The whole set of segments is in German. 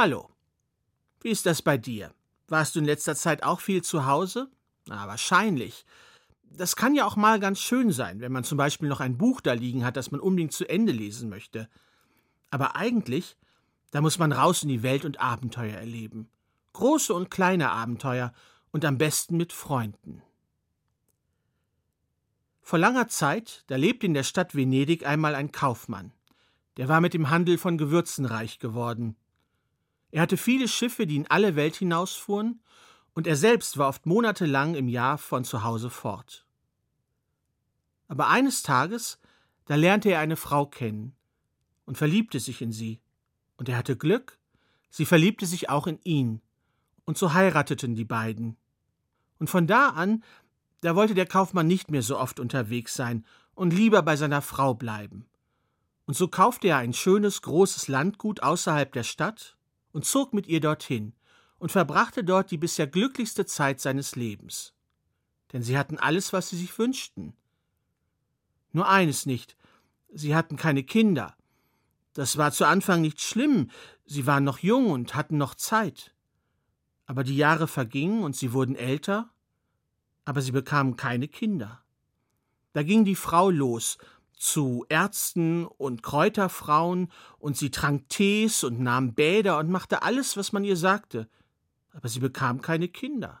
Hallo. Wie ist das bei dir? Warst du in letzter Zeit auch viel zu Hause? Na, wahrscheinlich. Das kann ja auch mal ganz schön sein, wenn man zum Beispiel noch ein Buch da liegen hat, das man unbedingt zu Ende lesen möchte. Aber eigentlich, da muss man raus in die Welt und Abenteuer erleben. Große und kleine Abenteuer und am besten mit Freunden. Vor langer Zeit, da lebte in der Stadt Venedig einmal ein Kaufmann. Der war mit dem Handel von Gewürzen reich geworden. Er hatte viele Schiffe, die in alle Welt hinausfuhren, und er selbst war oft monatelang im Jahr von zu Hause fort. Aber eines Tages, da lernte er eine Frau kennen und verliebte sich in sie, und er hatte Glück, sie verliebte sich auch in ihn, und so heirateten die beiden. Und von da an, da wollte der Kaufmann nicht mehr so oft unterwegs sein und lieber bei seiner Frau bleiben. Und so kaufte er ein schönes, großes Landgut außerhalb der Stadt und zog mit ihr dorthin und verbrachte dort die bisher glücklichste Zeit seines Lebens. Denn sie hatten alles, was sie sich wünschten. Nur eines nicht, sie hatten keine Kinder. Das war zu Anfang nicht schlimm, sie waren noch jung und hatten noch Zeit. Aber die Jahre vergingen und sie wurden älter, aber sie bekamen keine Kinder. Da ging die Frau los zu Ärzten und Kräuterfrauen, und sie trank Tees und nahm Bäder und machte alles, was man ihr sagte, aber sie bekam keine Kinder.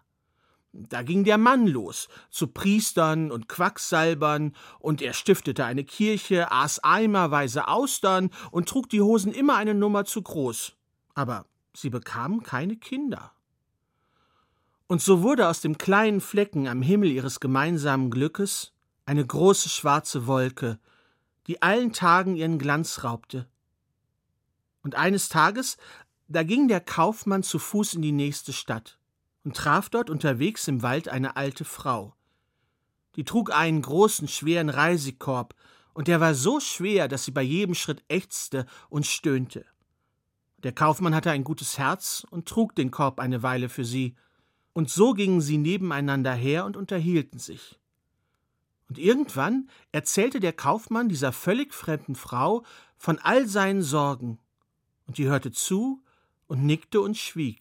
Da ging der Mann los, zu Priestern und Quacksalbern, und er stiftete eine Kirche, aß eimerweise Austern und trug die Hosen immer eine Nummer zu groß. Aber sie bekamen keine Kinder. Und so wurde aus dem kleinen Flecken am Himmel ihres gemeinsamen Glückes eine große schwarze Wolke, die allen Tagen ihren Glanz raubte. Und eines Tages, da ging der Kaufmann zu Fuß in die nächste Stadt und traf dort unterwegs im Wald eine alte Frau. Die trug einen großen, schweren Reisekorb, und der war so schwer, dass sie bei jedem Schritt ächzte und stöhnte. Der Kaufmann hatte ein gutes Herz und trug den Korb eine Weile für sie, und so gingen sie nebeneinander her und unterhielten sich. Und irgendwann erzählte der Kaufmann dieser völlig fremden Frau von all seinen Sorgen, und die hörte zu und nickte und schwieg.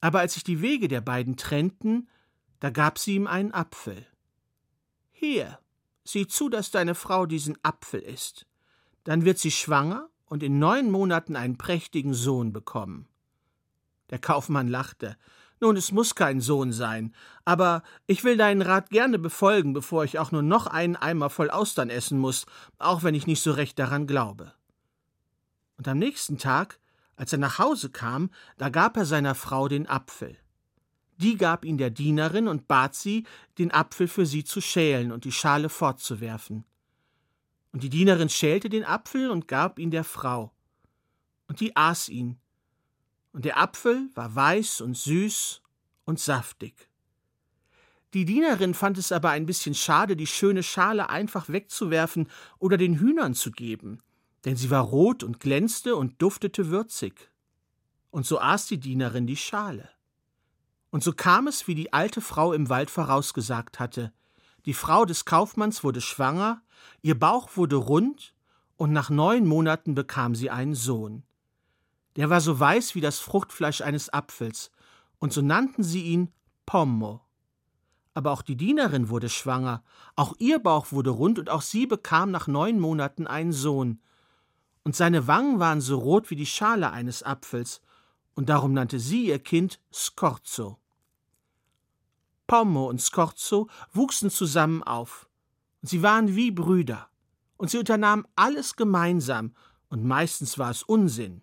Aber als sich die Wege der beiden trennten, da gab sie ihm einen Apfel. Hier, sieh zu, dass deine Frau diesen Apfel isst. Dann wird sie schwanger und in neun Monaten einen prächtigen Sohn bekommen. Der Kaufmann lachte. Nun, es muss kein Sohn sein, aber ich will deinen Rat gerne befolgen, bevor ich auch nur noch einen Eimer voll Austern essen muss, auch wenn ich nicht so recht daran glaube. Und am nächsten Tag, als er nach Hause kam, da gab er seiner Frau den Apfel. Die gab ihn der Dienerin und bat sie, den Apfel für sie zu schälen und die Schale fortzuwerfen. Und die Dienerin schälte den Apfel und gab ihn der Frau. Und die aß ihn, und der Apfel war weiß und süß und saftig. Die Dienerin fand es aber ein bisschen schade, die schöne Schale einfach wegzuwerfen oder den Hühnern zu geben, denn sie war rot und glänzte und duftete würzig. Und so aß die Dienerin die Schale. Und so kam es, wie die alte Frau im Wald vorausgesagt hatte. Die Frau des Kaufmanns wurde schwanger, ihr Bauch wurde rund, und nach neun Monaten bekam sie einen Sohn. Der war so weiß wie das Fruchtfleisch eines Apfels, und so nannten sie ihn Pommo. Aber auch die Dienerin wurde schwanger, auch ihr Bauch wurde rund, und auch sie bekam nach neun Monaten einen Sohn. Und seine Wangen waren so rot wie die Schale eines Apfels, und darum nannte sie ihr Kind Scorzo. Pommo und Scorzo wuchsen zusammen auf, und sie waren wie Brüder, und sie unternahmen alles gemeinsam, und meistens war es Unsinn.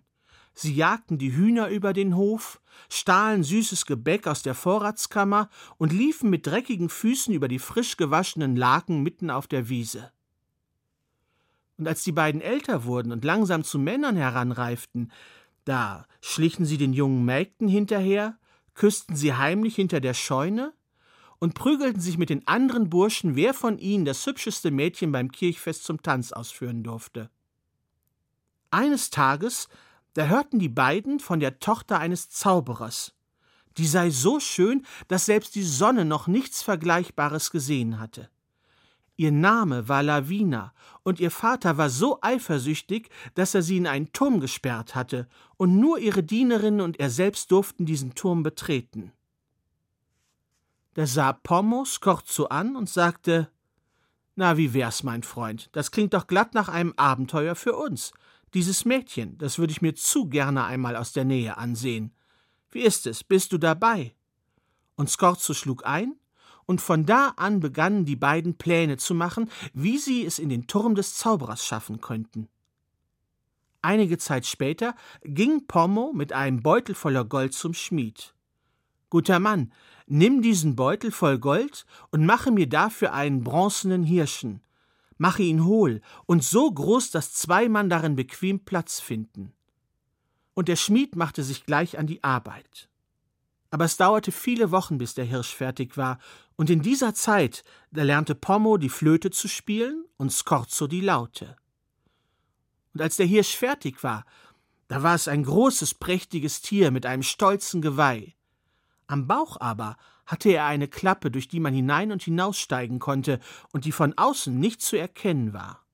Sie jagten die Hühner über den Hof, stahlen süßes Gebäck aus der Vorratskammer und liefen mit dreckigen Füßen über die frisch gewaschenen Laken mitten auf der Wiese. Und als die beiden älter wurden und langsam zu Männern heranreiften, da schlichen sie den jungen Mägden hinterher, küssten sie heimlich hinter der Scheune und prügelten sich mit den anderen Burschen, wer von ihnen das hübscheste Mädchen beim Kirchfest zum Tanz ausführen durfte. Eines Tages da hörten die beiden von der Tochter eines Zauberers. Die sei so schön, dass selbst die Sonne noch nichts Vergleichbares gesehen hatte. Ihr Name war Lavina, und ihr Vater war so eifersüchtig, dass er sie in einen Turm gesperrt hatte, und nur ihre Dienerinnen und er selbst durften diesen Turm betreten. Da sah Pommo Skorzo an und sagte Na, wie wär's, mein Freund, das klingt doch glatt nach einem Abenteuer für uns. Dieses Mädchen, das würde ich mir zu gerne einmal aus der Nähe ansehen. Wie ist es, bist du dabei? Und Skorzo schlug ein, und von da an begannen die beiden Pläne zu machen, wie sie es in den Turm des Zauberers schaffen könnten. Einige Zeit später ging Pommo mit einem Beutel voller Gold zum Schmied. Guter Mann, nimm diesen Beutel voll Gold und mache mir dafür einen bronzenen Hirschen. Mache ihn hohl und so groß, dass zwei Mann darin bequem Platz finden. Und der Schmied machte sich gleich an die Arbeit. Aber es dauerte viele Wochen, bis der Hirsch fertig war, und in dieser Zeit, da lernte Pommo die Flöte zu spielen und Scorzo die Laute. Und als der Hirsch fertig war, da war es ein großes, prächtiges Tier mit einem stolzen Geweih. Am Bauch aber hatte er eine Klappe, durch die man hinein und hinaussteigen konnte und die von außen nicht zu erkennen war.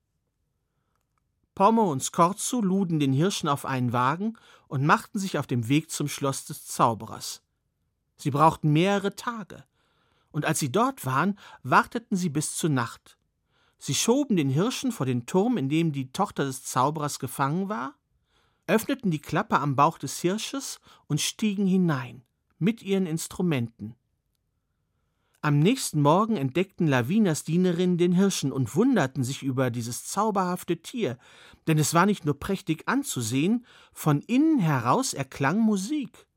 Pommo und Scorzo luden den Hirschen auf einen Wagen und machten sich auf dem Weg zum Schloss des Zauberers. Sie brauchten mehrere Tage. Und als sie dort waren, warteten sie bis zur Nacht. Sie schoben den Hirschen vor den Turm, in dem die Tochter des Zauberers gefangen war, öffneten die Klappe am Bauch des Hirsches und stiegen hinein, mit ihren Instrumenten. Am nächsten Morgen entdeckten Lavinas Dienerinnen den Hirschen und wunderten sich über dieses zauberhafte Tier, denn es war nicht nur prächtig anzusehen, von innen heraus erklang Musik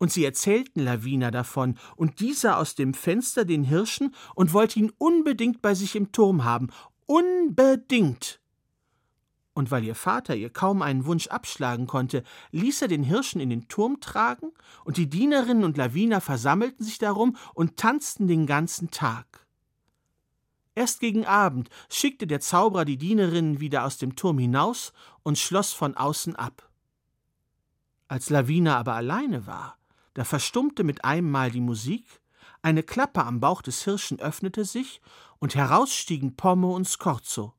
und sie erzählten Lavina davon, und dieser aus dem Fenster den Hirschen und wollte ihn unbedingt bei sich im Turm haben. Unbedingt. Und weil ihr Vater ihr kaum einen Wunsch abschlagen konnte, ließ er den Hirschen in den Turm tragen, und die Dienerinnen und Lavina versammelten sich darum und tanzten den ganzen Tag. Erst gegen Abend schickte der Zauberer die Dienerinnen wieder aus dem Turm hinaus und schloss von außen ab. Als Lavina aber alleine war, da verstummte mit einem Mal die Musik, eine Klappe am Bauch des Hirschen öffnete sich, und heraus stiegen Pommo und Scorzo.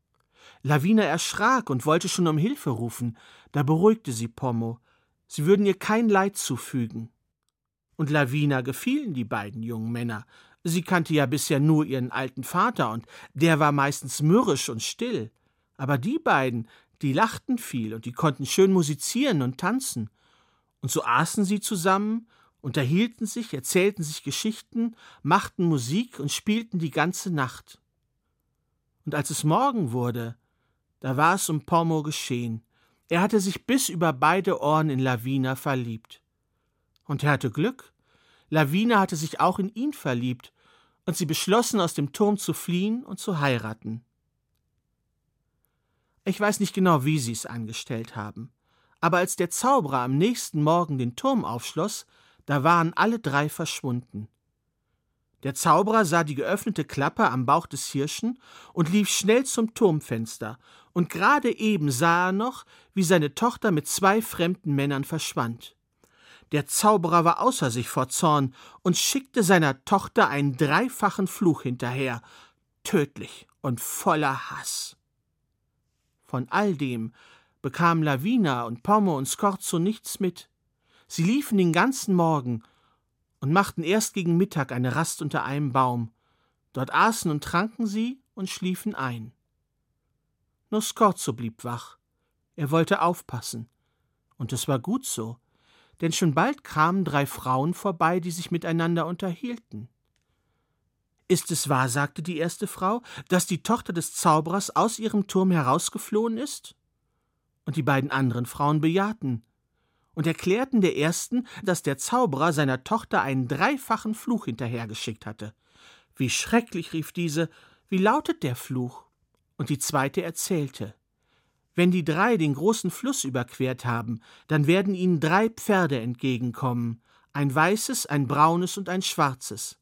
Lavina erschrak und wollte schon um Hilfe rufen, da beruhigte sie Pommo, sie würden ihr kein Leid zufügen. Und Lavina gefielen die beiden jungen Männer, sie kannte ja bisher nur ihren alten Vater, und der war meistens mürrisch und still, aber die beiden, die lachten viel, und die konnten schön musizieren und tanzen, und so aßen sie zusammen unterhielten sich, erzählten sich Geschichten, machten Musik und spielten die ganze Nacht. Und als es Morgen wurde, da war es um Pommo geschehen. Er hatte sich bis über beide Ohren in Lavina verliebt. Und er hatte Glück. Lavina hatte sich auch in ihn verliebt, und sie beschlossen, aus dem Turm zu fliehen und zu heiraten. Ich weiß nicht genau, wie sie es angestellt haben, aber als der Zauberer am nächsten Morgen den Turm aufschloss, da waren alle drei verschwunden. Der Zauberer sah die geöffnete Klappe am Bauch des Hirschen und lief schnell zum Turmfenster, und gerade eben sah er noch, wie seine Tochter mit zwei fremden Männern verschwand. Der Zauberer war außer sich vor Zorn und schickte seiner Tochter einen dreifachen Fluch hinterher, tödlich und voller Hass. Von all dem bekamen Lavina und Pommo und Scorzo nichts mit. Sie liefen den ganzen Morgen und machten erst gegen Mittag eine Rast unter einem Baum. Dort aßen und tranken sie und schliefen ein. Nur Scorzo blieb wach. Er wollte aufpassen. Und es war gut so, denn schon bald kamen drei Frauen vorbei, die sich miteinander unterhielten. Ist es wahr, sagte die erste Frau, dass die Tochter des Zauberers aus ihrem Turm herausgeflohen ist? Und die beiden anderen Frauen bejahten und erklärten der ersten, dass der Zauberer seiner Tochter einen dreifachen Fluch hinterhergeschickt hatte. Wie schrecklich, rief diese, wie lautet der Fluch? Und die zweite erzählte. Wenn die drei den großen Fluss überquert haben, dann werden ihnen drei Pferde entgegenkommen, ein weißes, ein braunes und ein schwarzes.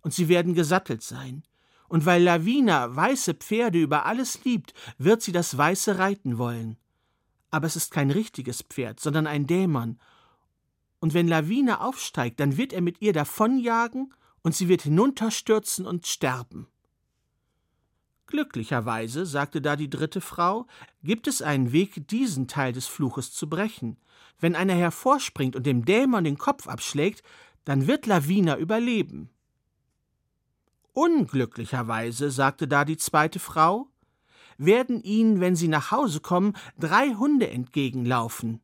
Und sie werden gesattelt sein. Und weil Lavina weiße Pferde über alles liebt, wird sie das Weiße reiten wollen aber es ist kein richtiges Pferd, sondern ein Dämon. Und wenn Lawine aufsteigt, dann wird er mit ihr davonjagen und sie wird hinunterstürzen und sterben. Glücklicherweise, sagte da die dritte Frau, gibt es einen Weg, diesen Teil des Fluches zu brechen. Wenn einer hervorspringt und dem Dämon den Kopf abschlägt, dann wird Lavina überleben. Unglücklicherweise, sagte da die zweite Frau, werden ihnen, wenn sie nach Hause kommen, drei Hunde entgegenlaufen.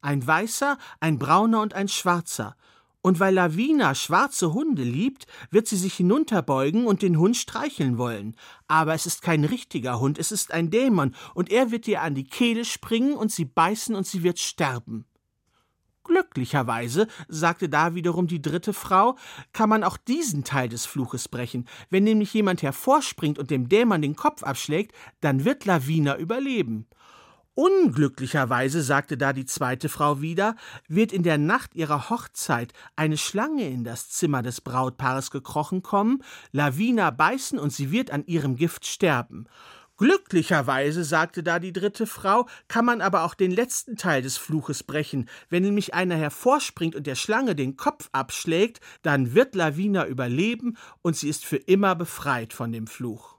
Ein weißer, ein brauner und ein schwarzer, und weil Lavina schwarze Hunde liebt, wird sie sich hinunterbeugen und den Hund streicheln wollen. Aber es ist kein richtiger Hund, es ist ein Dämon, und er wird ihr an die Kehle springen und sie beißen und sie wird sterben. Glücklicherweise, sagte da wiederum die dritte Frau, kann man auch diesen Teil des Fluches brechen. Wenn nämlich jemand hervorspringt und dem Dämon den Kopf abschlägt, dann wird Lavina überleben. Unglücklicherweise, sagte da die zweite Frau wieder, wird in der Nacht ihrer Hochzeit eine Schlange in das Zimmer des Brautpaares gekrochen kommen, Lavina beißen und sie wird an ihrem Gift sterben. Glücklicherweise, sagte da die dritte Frau, kann man aber auch den letzten Teil des Fluches brechen. Wenn nämlich einer hervorspringt und der Schlange den Kopf abschlägt, dann wird Lavina überleben und sie ist für immer befreit von dem Fluch.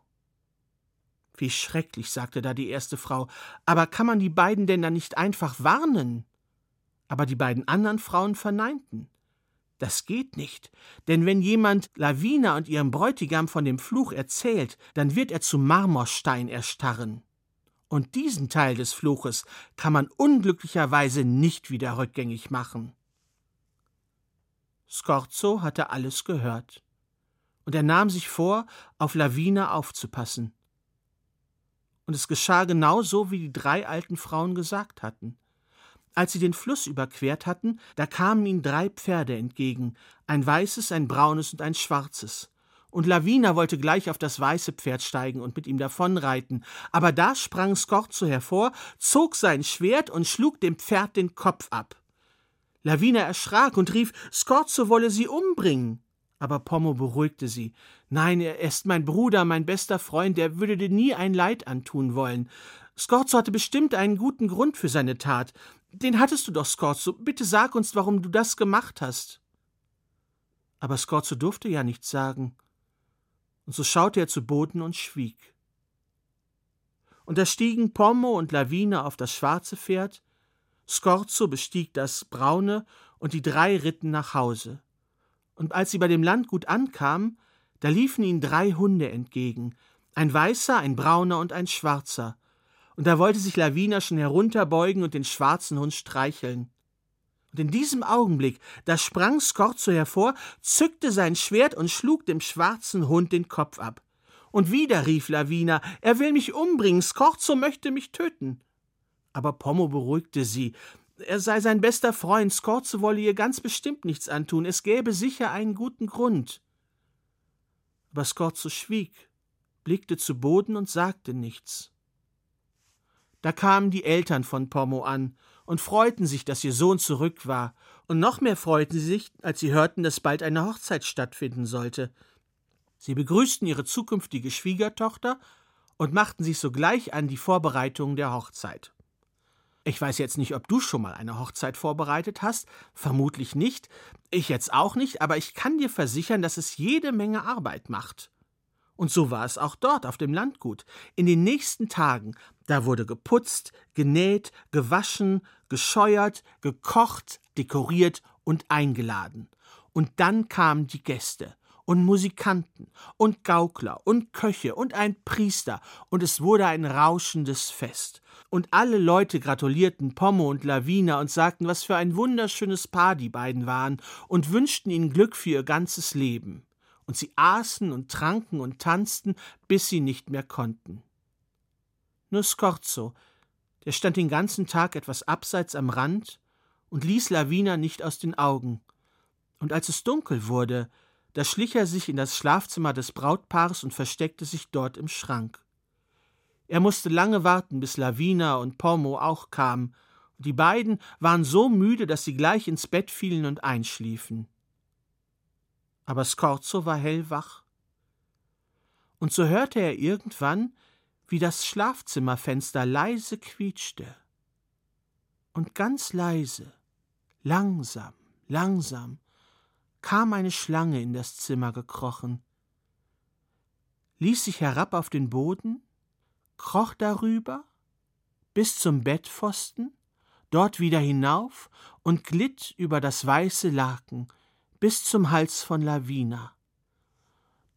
Wie schrecklich, sagte da die erste Frau, aber kann man die beiden denn dann nicht einfach warnen? Aber die beiden anderen Frauen verneinten. Das geht nicht, denn wenn jemand Lavina und ihrem Bräutigam von dem Fluch erzählt, dann wird er zu Marmorstein erstarren. Und diesen Teil des Fluches kann man unglücklicherweise nicht wieder rückgängig machen. Scorzo hatte alles gehört, und er nahm sich vor, auf Lavina aufzupassen und es geschah genau so, wie die drei alten Frauen gesagt hatten. Als sie den Fluss überquert hatten, da kamen ihnen drei Pferde entgegen, ein weißes, ein braunes und ein schwarzes. Und Lavina wollte gleich auf das weiße Pferd steigen und mit ihm davonreiten, aber da sprang Scorzo hervor, zog sein Schwert und schlug dem Pferd den Kopf ab. Lavina erschrak und rief, Scorzo wolle sie umbringen. Aber Pommo beruhigte sie. Nein, er ist mein Bruder, mein bester Freund, er würde dir nie ein Leid antun wollen. Scorzo hatte bestimmt einen guten Grund für seine Tat. Den hattest du doch, Scorzo. Bitte sag uns, warum du das gemacht hast. Aber Scorzo durfte ja nichts sagen. Und so schaute er zu Boden und schwieg. Und da stiegen Pommo und Lawine auf das schwarze Pferd, Scorzo bestieg das braune, und die drei ritten nach Hause und als sie bei dem Landgut ankamen, da liefen ihnen drei Hunde entgegen, ein weißer, ein brauner und ein schwarzer, und da wollte sich Lavina schon herunterbeugen und den schwarzen Hund streicheln. Und in diesem Augenblick, da sprang Scorzo hervor, zückte sein Schwert und schlug dem schwarzen Hund den Kopf ab. Und wieder rief Lavina, er will mich umbringen, Scorzo möchte mich töten. Aber Pommo beruhigte sie, er sei sein bester Freund, Scorzo wolle ihr ganz bestimmt nichts antun, es gäbe sicher einen guten Grund. Aber Scorzo schwieg, blickte zu Boden und sagte nichts. Da kamen die Eltern von Pommo an und freuten sich, dass ihr Sohn zurück war, und noch mehr freuten sie sich, als sie hörten, dass bald eine Hochzeit stattfinden sollte. Sie begrüßten ihre zukünftige Schwiegertochter und machten sich sogleich an die Vorbereitungen der Hochzeit. Ich weiß jetzt nicht, ob du schon mal eine Hochzeit vorbereitet hast, vermutlich nicht, ich jetzt auch nicht, aber ich kann dir versichern, dass es jede Menge Arbeit macht. Und so war es auch dort auf dem Landgut. In den nächsten Tagen, da wurde geputzt, genäht, gewaschen, gescheuert, gekocht, dekoriert und eingeladen. Und dann kamen die Gäste und Musikanten und Gaukler und Köche und ein Priester, und es wurde ein rauschendes Fest und alle Leute gratulierten Pommo und Lavina und sagten, was für ein wunderschönes Paar die beiden waren und wünschten ihnen Glück für ihr ganzes Leben. Und sie aßen und tranken und tanzten, bis sie nicht mehr konnten. Nur Scorzo, der stand den ganzen Tag etwas abseits am Rand und ließ Lavina nicht aus den Augen. Und als es dunkel wurde, da schlich er sich in das Schlafzimmer des Brautpaares und versteckte sich dort im Schrank. Er musste lange warten, bis Lavina und Pommo auch kamen, und die beiden waren so müde, dass sie gleich ins Bett fielen und einschliefen. Aber Scorzo war hellwach. Und so hörte er irgendwann, wie das Schlafzimmerfenster leise quietschte. Und ganz leise, langsam, langsam, kam eine Schlange in das Zimmer gekrochen. ließ sich herab auf den Boden, kroch darüber bis zum Bettpfosten, dort wieder hinauf und glitt über das weiße Laken bis zum Hals von Lavina.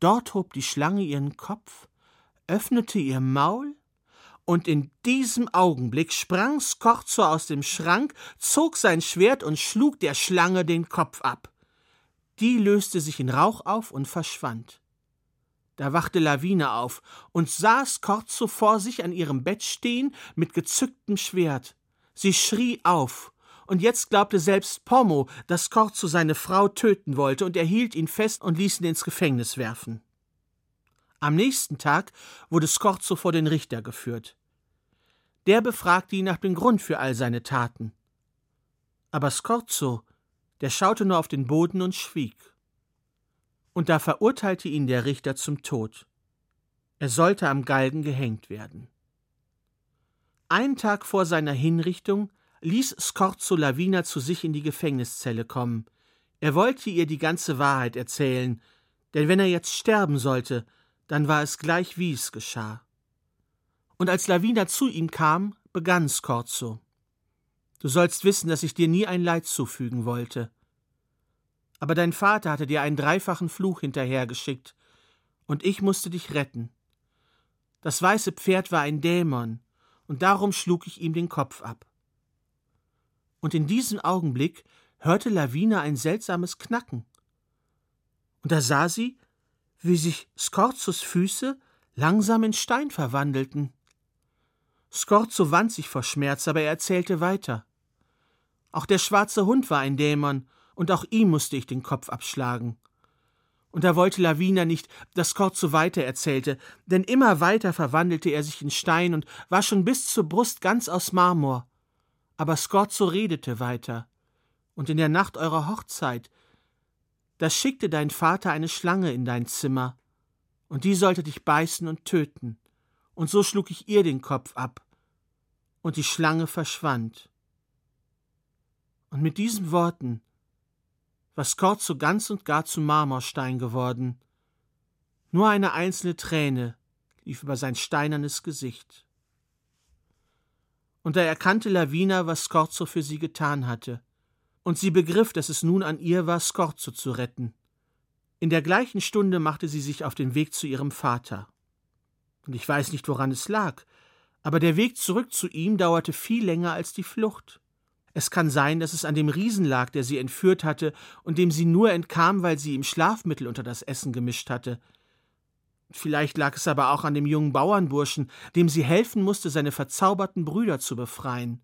Dort hob die Schlange ihren Kopf, öffnete ihr Maul, und in diesem Augenblick sprang Skorzo aus dem Schrank, zog sein Schwert und schlug der Schlange den Kopf ab. Die löste sich in Rauch auf und verschwand. Da wachte Lawine auf und sah Skorzo vor sich an ihrem Bett stehen mit gezücktem Schwert. Sie schrie auf, und jetzt glaubte selbst Pommo, dass Skorzo seine Frau töten wollte, und er hielt ihn fest und ließ ihn ins Gefängnis werfen. Am nächsten Tag wurde Skorzo vor den Richter geführt. Der befragte ihn nach dem Grund für all seine Taten. Aber Skorzo, der schaute nur auf den Boden und schwieg. Und da verurteilte ihn der Richter zum Tod. Er sollte am Galgen gehängt werden. Einen Tag vor seiner Hinrichtung ließ Scorzo Lavina zu sich in die Gefängniszelle kommen. Er wollte ihr die ganze Wahrheit erzählen, denn wenn er jetzt sterben sollte, dann war es gleich, wie es geschah. Und als Lavina zu ihm kam, begann Scorzo. Du sollst wissen, dass ich dir nie ein Leid zufügen wollte. Aber dein Vater hatte dir einen dreifachen Fluch hinterhergeschickt, und ich musste dich retten. Das weiße Pferd war ein Dämon, und darum schlug ich ihm den Kopf ab. Und in diesem Augenblick hörte Lavina ein seltsames Knacken. Und da sah sie, wie sich Skorzos Füße langsam in Stein verwandelten. Skorzo wand sich vor Schmerz, aber er erzählte weiter. Auch der schwarze Hund war ein Dämon, und auch ihm musste ich den Kopf abschlagen. Und da wollte Lavina nicht, dass Skorzo weiter erzählte, denn immer weiter verwandelte er sich in Stein und war schon bis zur Brust ganz aus Marmor. Aber Skorzo redete weiter. Und in der Nacht eurer Hochzeit, da schickte dein Vater eine Schlange in dein Zimmer, und die sollte dich beißen und töten. Und so schlug ich ihr den Kopf ab, und die Schlange verschwand. Und mit diesen Worten war Skorzo ganz und gar zu Marmorstein geworden. Nur eine einzelne Träne lief über sein steinernes Gesicht. Und da erkannte Lavina, was Skorzo für sie getan hatte und sie begriff, dass es nun an ihr war, Skorzo zu retten. In der gleichen Stunde machte sie sich auf den Weg zu ihrem Vater. Und ich weiß nicht, woran es lag, aber der Weg zurück zu ihm dauerte viel länger als die Flucht. Es kann sein, dass es an dem Riesen lag, der sie entführt hatte und dem sie nur entkam, weil sie ihm Schlafmittel unter das Essen gemischt hatte. Vielleicht lag es aber auch an dem jungen Bauernburschen, dem sie helfen musste, seine verzauberten Brüder zu befreien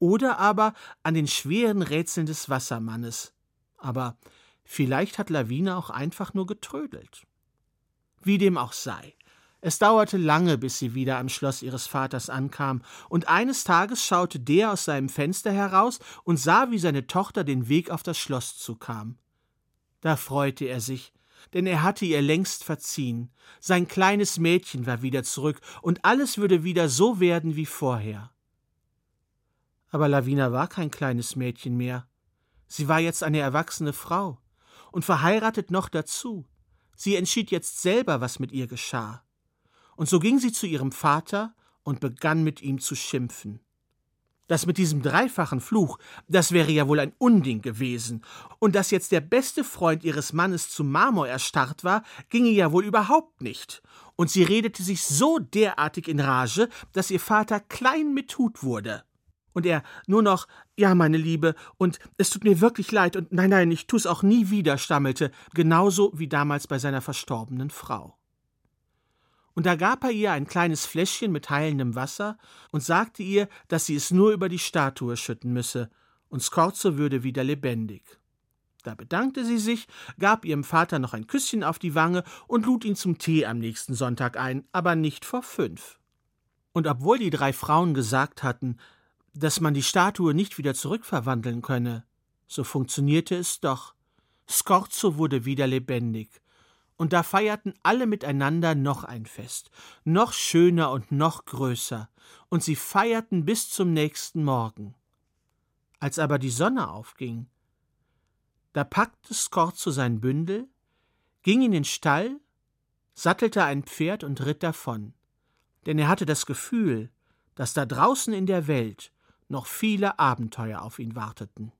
oder aber an den schweren Rätseln des Wassermannes. Aber vielleicht hat Lawine auch einfach nur getrödelt. Wie dem auch sei. Es dauerte lange, bis sie wieder am Schloss ihres Vaters ankam, und eines Tages schaute der aus seinem Fenster heraus und sah, wie seine Tochter den Weg auf das Schloss zukam. Da freute er sich, denn er hatte ihr längst verziehen. Sein kleines Mädchen war wieder zurück, und alles würde wieder so werden wie vorher. Aber Lavina war kein kleines Mädchen mehr. Sie war jetzt eine erwachsene Frau und verheiratet noch dazu. Sie entschied jetzt selber, was mit ihr geschah. Und so ging sie zu ihrem Vater und begann mit ihm zu schimpfen. Das mit diesem dreifachen Fluch, das wäre ja wohl ein Unding gewesen. Und dass jetzt der beste Freund ihres Mannes zu Marmor erstarrt war, ginge ja wohl überhaupt nicht. Und sie redete sich so derartig in Rage, dass ihr Vater klein mit Hut wurde. Und er nur noch, ja, meine Liebe, und es tut mir wirklich leid, und nein, nein, ich tu's auch nie wieder, stammelte, genauso wie damals bei seiner verstorbenen Frau. Und da gab er ihr ein kleines Fläschchen mit heilendem Wasser und sagte ihr, dass sie es nur über die Statue schütten müsse, und Skorzo würde wieder lebendig. Da bedankte sie sich, gab ihrem Vater noch ein Küsschen auf die Wange und lud ihn zum Tee am nächsten Sonntag ein, aber nicht vor fünf. Und obwohl die drei Frauen gesagt hatten, dass man die Statue nicht wieder zurückverwandeln könne. So funktionierte es doch. Scorzo wurde wieder lebendig. Und da feierten alle miteinander noch ein Fest, noch schöner und noch größer, und sie feierten bis zum nächsten Morgen. Als aber die Sonne aufging, da packte Scorzo sein Bündel, ging in den Stall, sattelte ein Pferd und ritt davon, denn er hatte das Gefühl, dass da draußen in der Welt noch viele Abenteuer auf ihn warteten.